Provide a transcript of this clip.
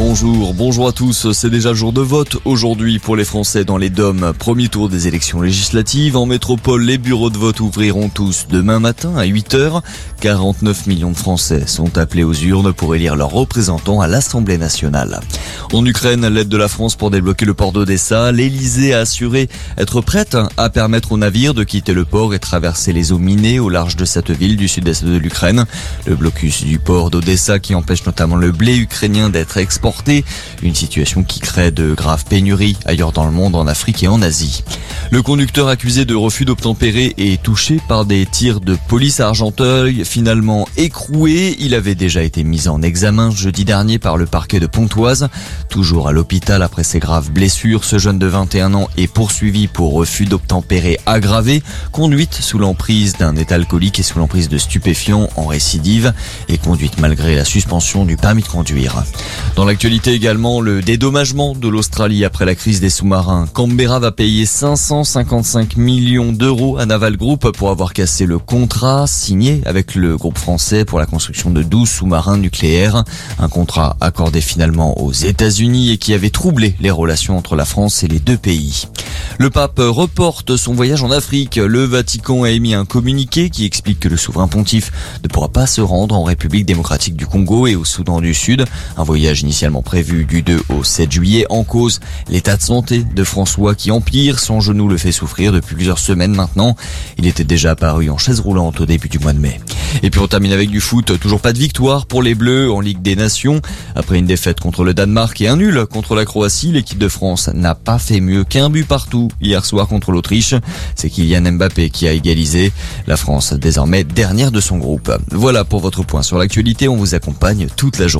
Bonjour, bonjour à tous. C'est déjà jour de vote aujourd'hui pour les Français dans les DOM. Premier tour des élections législatives. En métropole, les bureaux de vote ouvriront tous demain matin à 8h. 49 millions de Français sont appelés aux urnes pour élire leurs représentants à l'Assemblée nationale. En Ukraine, l'aide de la France pour débloquer le port d'Odessa. L'Elysée a assuré être prête à permettre aux navires de quitter le port et traverser les eaux minées au large de cette ville du sud-est de l'Ukraine. Le blocus du port d'Odessa qui empêche notamment le blé ukrainien d'être exporté une situation qui crée de graves pénuries ailleurs dans le monde, en Afrique et en Asie. Le conducteur accusé de refus d'obtempérer est touché par des tirs de police à Argenteuil, finalement écroué. Il avait déjà été mis en examen jeudi dernier par le parquet de Pontoise. Toujours à l'hôpital après ses graves blessures, ce jeune de 21 ans est poursuivi pour refus d'obtempérer aggravé, conduite sous l'emprise d'un état alcoolique et sous l'emprise de stupéfiants en récidive et conduite malgré la suspension du permis de conduire. L'actualité également, le dédommagement de l'Australie après la crise des sous-marins. Canberra va payer 555 millions d'euros à Naval Group pour avoir cassé le contrat signé avec le groupe français pour la construction de 12 sous-marins nucléaires. Un contrat accordé finalement aux États-Unis et qui avait troublé les relations entre la France et les deux pays. Le pape reporte son voyage en Afrique. Le Vatican a émis un communiqué qui explique que le souverain pontife ne pourra pas se rendre en République démocratique du Congo et au Soudan du Sud. Un voyage initialement prévu du 2 au 7 juillet en cause l'état de santé de François qui empire. Son genou le fait souffrir depuis plusieurs semaines maintenant. Il était déjà apparu en chaise roulante au début du mois de mai. Et puis on termine avec du foot. Toujours pas de victoire pour les Bleus en Ligue des Nations. Après une défaite contre le Danemark et un nul contre la Croatie, l'équipe de France n'a pas fait mieux qu'un but partout hier soir contre l'Autriche. C'est Kylian Mbappé qui a égalisé. La France désormais dernière de son groupe. Voilà pour votre point sur l'actualité. On vous accompagne toute la journée.